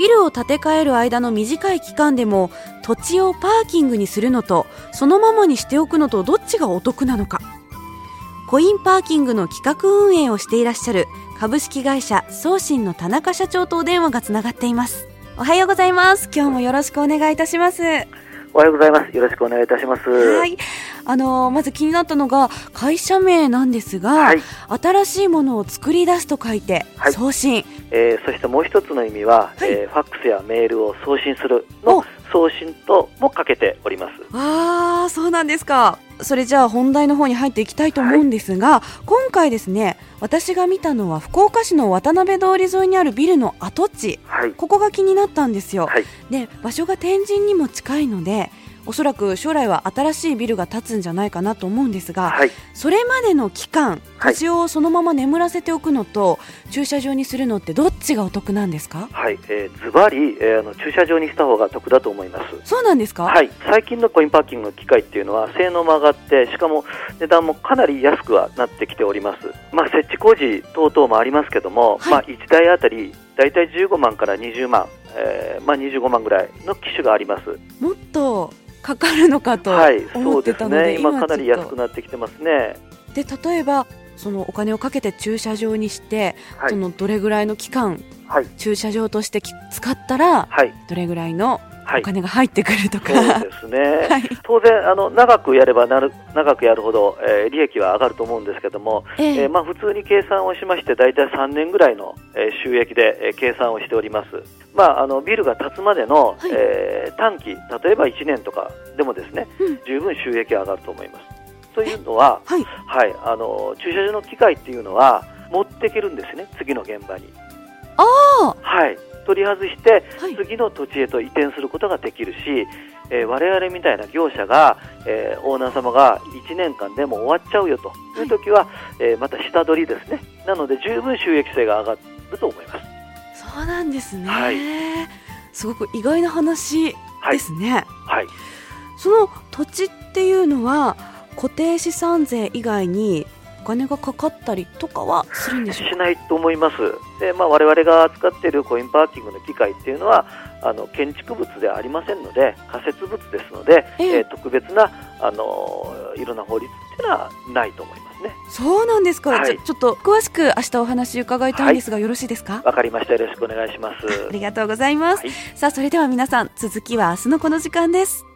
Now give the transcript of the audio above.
ビルを建て替える間の短い期間でも土地をパーキングにするのとそのままにしておくのとどっちがお得なのかコインパーキングの企画運営をしていらっしゃる株式会社送信の田中社長とお電話がつながっていますおはようございます今日もよろしくお願いいたしますおはようございます。よろしくお願いいたします。はい。あのまず気になったのが会社名なんですが、はい、新しいものを作り出すと書いて、はい、送信。えー、そしてもう一つの意味は、はい、えー、ファックスやメールを送信するの送信ともかけております。ああ、そうなんですか。それじゃあ本題の方に入っていきたいと思うんですが、はい、今回ですね私が見たのは福岡市の渡辺通り沿いにあるビルの跡地、はい、ここが気になったんですよ、はい、で場所が天神にも近いのでおそらく将来は新しいビルが建つんじゃないかなと思うんですが、はい、それまでの期間土地をそのまま眠らせておくのと、駐車場にするのってどっちがお得なんですか？はい、えー、ずばり、えー、あの駐車場にした方が得だと思います。そうなんですか？はい。最近のコインパーキングの機械っていうのは性能も上がってしかも値段もかなり安くはなってきております。まあ設置工事等々もありますけども、はい、まあ1台あたり大体15万から20万、えーまあ、25万ぐらいの機種があります。もっとかかるのかと思ってたので,、はい、でね、今かなり安くなってきてますね。で例えばそのお金をかけて駐車場にして、はい、そのどれぐらいの期間、はい、駐車場として使ったら、はい、どれぐらいのお金が入ってくるとか、そうですね、はい、当然あの長くやればなる長くやるほど、えー、利益は上がると思うんですけども、えー、えー、まあ、普通に計算をしまして大体3年ぐらいの、えー、収益で、えー、計算をしております、まあ、あのビルが建つまでの、はい、えー、短期例えば1年とかでもですね、うん、十分収益が上がると思います。というのは、はい、はい、あの駐車場の機械っていうのは持っていけるんですね次の現場にはい。取り外して、次の土地へと移転することができるし、えー、我々みたいな業者が、えー、オーナー様が1年間でも終わっちゃうよと。い。う時は、はい、えー、また下取りですね。なので十分収益性が上がると思います。そうなんですね、はい、すごく意外な話ですね、はい、はい、その土地っていうのは固定資産税以外にお金がかかったりとかはするんでしょうしないと思います。で、まあ、我々が扱っているコインパーキングの機械っていうのは、あの建築物ではありませんので、仮設物ですので、ええー、特別なあのいろんな法律っていうのはないと思いますね。そうなんですか。はい、ちょちょっと詳しく明日お話伺いたいんですが、はい、よろしいですか？わかりました。よろしくお願いします。ありがとうございます。はい、さあ、それでは皆さん、続きは明日のこの時間です。